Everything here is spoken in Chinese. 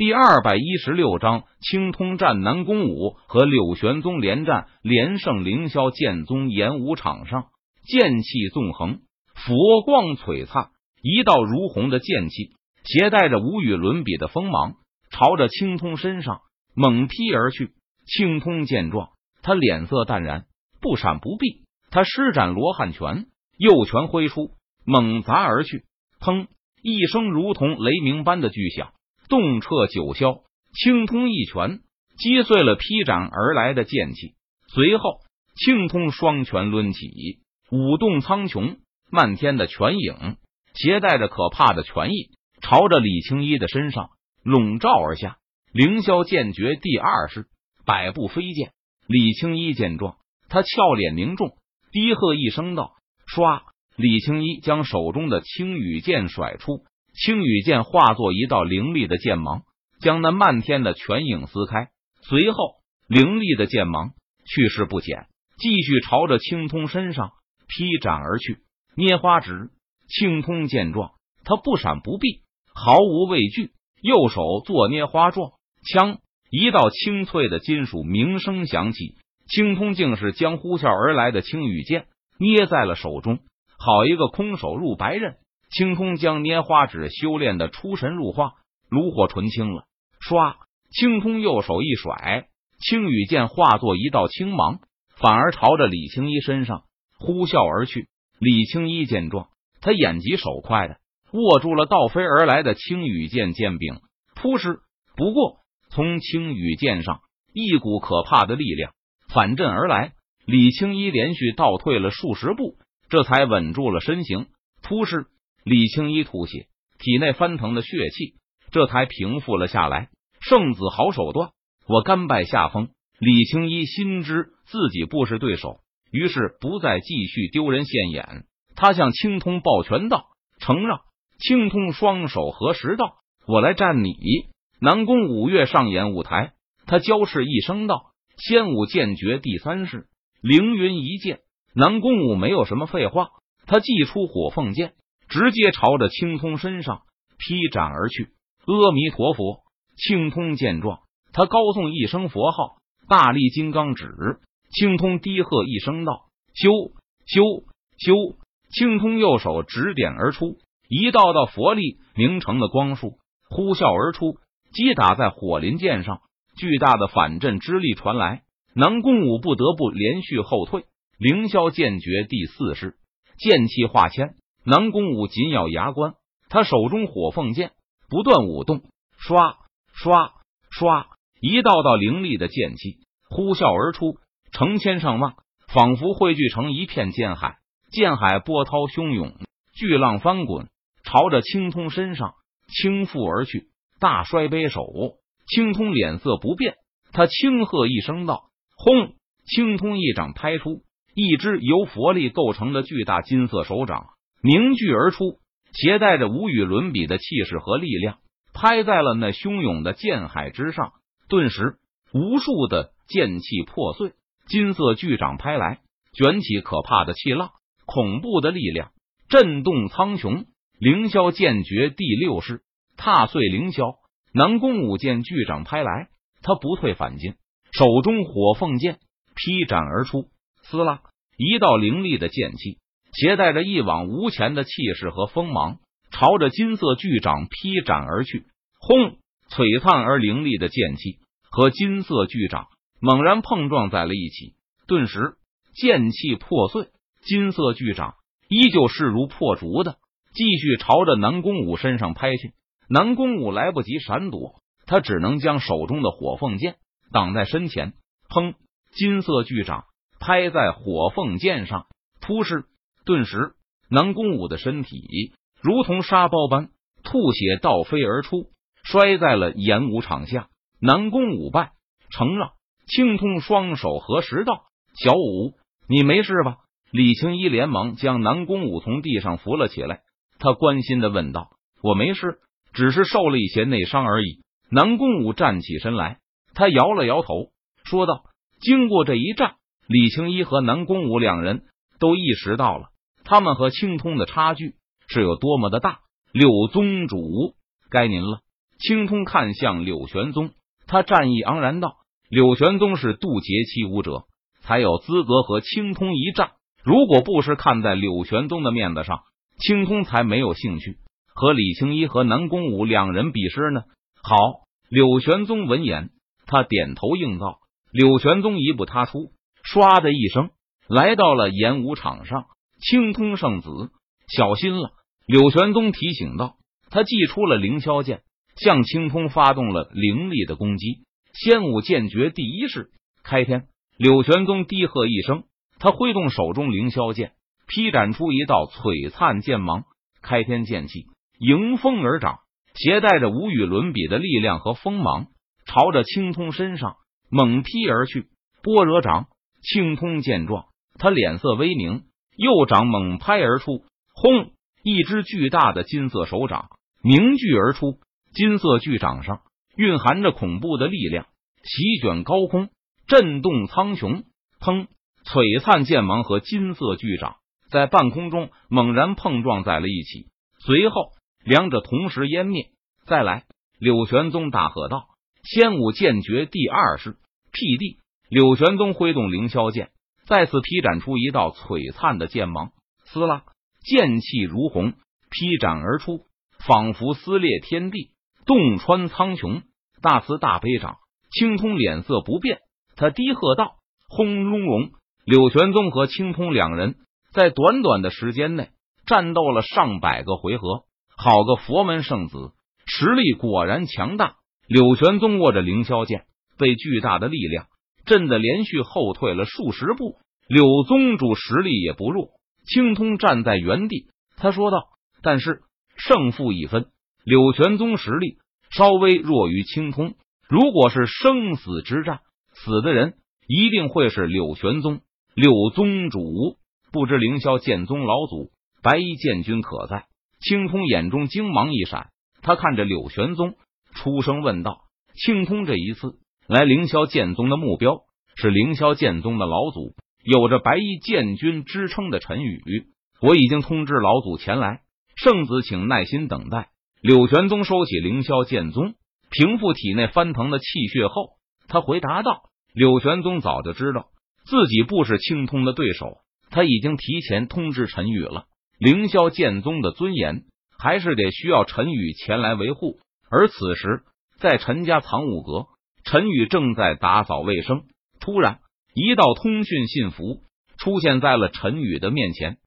第二百一十六章，青通战南宫武和柳玄宗连战，连胜凌霄剑宗演武场上，剑气纵横，佛光璀璨，一道如虹的剑气，携带着无与伦比的锋芒，朝着青通身上猛劈而去。青通见状，他脸色淡然，不闪不避，他施展罗汉拳，右拳挥出，猛砸而去。砰！一声如同雷鸣般的巨响。动彻九霄，青通一拳击碎了劈斩而来的剑气，随后青通双拳抡起，舞动苍穹，漫天的拳影携带着可怕的拳意，朝着李青衣的身上笼罩而下。凌霄剑诀第二式，百步飞剑。李青衣见状，他俏脸凝重，低喝一声道：“唰！”李青衣将手中的青羽剑甩出。青羽剑化作一道凌厉的剑芒，将那漫天的拳影撕开。随后，凌厉的剑芒去势不减，继续朝着青通身上劈斩而去。捏花指，青通见状，他不闪不避，毫无畏惧，右手做捏花状，枪一道清脆的金属鸣声响起。青通竟是将呼啸而来的青羽剑捏在了手中，好一个空手入白刃。青空将拈花指修炼的出神入化，炉火纯青了。唰，青空右手一甩，青羽剑化作一道青芒，反而朝着李青衣身上呼啸而去。李青衣见状，他眼疾手快的握住了倒飞而来的青羽剑剑柄，扑哧！不过从青羽剑上一股可怕的力量反震而来，李青衣连续倒退了数十步，这才稳住了身形。扑哧！李青一吐血，体内翻腾的血气这才平复了下来。圣子好手段，我甘拜下风。李青一心知自己不是对手，于是不再继续丢人现眼。他向青通抱拳道：“承让。”青通双手合十道：“我来战你。”南宫五岳上演舞台，他娇斥一声道：“仙武剑诀第三式，凌云一剑。”南宫武没有什么废话，他祭出火凤剑。直接朝着青通身上劈斩而去。阿弥陀佛！青通见状，他高诵一声佛号，大力金刚指。青通低喝一声道：“修修修！”青通右手指点而出，一道道佛力凝成的光束呼啸而出，击打在火麟剑上。巨大的反震之力传来，南宫武不得不连续后退。凌霄剑诀第四式，剑气化千。南宫武紧咬牙关，他手中火凤剑不断舞动，刷刷刷，一道道凌厉的剑气呼啸而出，成千上万，仿佛汇聚成一片剑海。剑海波涛汹涌，巨浪翻滚，朝着青通身上倾覆而去。大摔杯手，青通脸色不变，他轻喝一声道：“轰！”青通一掌拍出，一只由佛力构成的巨大金色手掌。凝聚而出，携带着无与伦比的气势和力量，拍在了那汹涌的剑海之上。顿时，无数的剑气破碎，金色巨掌拍来，卷起可怕的气浪，恐怖的力量震动苍穹。凌霄剑诀第六式，踏碎凌霄。南宫武剑巨掌拍来，他不退反进，手中火凤剑劈斩而出，撕拉一道凌厉的剑气。携带着一往无前的气势和锋芒，朝着金色巨掌劈斩而去。轰！璀璨而凌厉的剑气和金色巨掌猛然碰撞在了一起，顿时剑气破碎，金色巨掌依旧势如破竹的继续朝着南宫武身上拍去。南宫武来不及闪躲，他只能将手中的火凤剑挡在身前。砰！金色巨掌拍在火凤剑上，突哧。顿时，南宫武的身体如同沙包般吐血倒飞而出，摔在了演武场下。南宫武败，承让。青通双手合十道：“小武，你没事吧？”李青一连忙将南宫武从地上扶了起来，他关心的问道：“我没事，只是受了一些内伤而已。”南宫武站起身来，他摇了摇头，说道：“经过这一战，李青一和南宫武两人都意识到了。”他们和青通的差距是有多么的大？柳宗主，该您了。青通看向柳玄宗，他战意盎然道：“柳玄宗是渡劫七武者，才有资格和青通一战。如果不是看在柳玄宗的面子上，青通才没有兴趣和李青衣和南宫武两人比试呢。”好，柳玄宗闻言，他点头应道。柳玄宗一步踏出，唰的一声来到了演武场上。青通圣子，小心了！柳玄宗提醒道。他祭出了凌霄剑。向青通发动了凌厉的攻击，仙武剑诀第一式开天。柳玄宗低喝一声，他挥动手中凌霄剑，劈斩出一道璀璨剑芒。开天剑气迎风而长，携带着无与伦比的力量和锋芒，朝着青通身上猛劈而去。般若掌，青通见状，他脸色微凝，右掌猛拍而出，轰！一只巨大的金色手掌凝聚而出。金色巨掌上蕴含着恐怖的力量，席卷高空，震动苍穹。砰！璀璨剑芒和金色巨掌在半空中猛然碰撞在了一起，随后两者同时湮灭。再来！柳玄宗大喝道：“仙武剑诀第二式，辟地！”柳玄宗挥动凌霄剑，再次劈斩出一道璀璨的剑芒，撕拉，剑气如虹，劈斩而出，仿佛撕裂天地。洞穿苍穹，大慈大悲掌。青通脸色不变，他低喝道：“轰隆隆！”柳玄宗和青通两人在短短的时间内战斗了上百个回合。好个佛门圣子，实力果然强大。柳玄宗握着凌霄剑，被巨大的力量震得连续后退了数十步。柳宗主实力也不弱。青通站在原地，他说道：“但是胜负已分。”柳玄宗实力稍微弱于青通，如果是生死之战，死的人一定会是柳玄宗。柳宗主不知凌霄剑宗老祖白衣剑君可在？青通眼中精芒一闪，他看着柳玄宗，出声问道：“青通这一次来凌霄剑宗的目标是凌霄剑宗的老祖，有着白衣剑君之称的陈宇，我已经通知老祖前来，圣子请耐心等待。”柳玄宗收起凌霄剑宗，平复体内翻腾的气血后，他回答道：“柳玄宗早就知道自己不是青通的对手，他已经提前通知陈宇了。凌霄剑宗的尊严还是得需要陈宇前来维护。而此时，在陈家藏武阁，陈宇正在打扫卫生。突然，一道通讯信符出现在了陈宇的面前。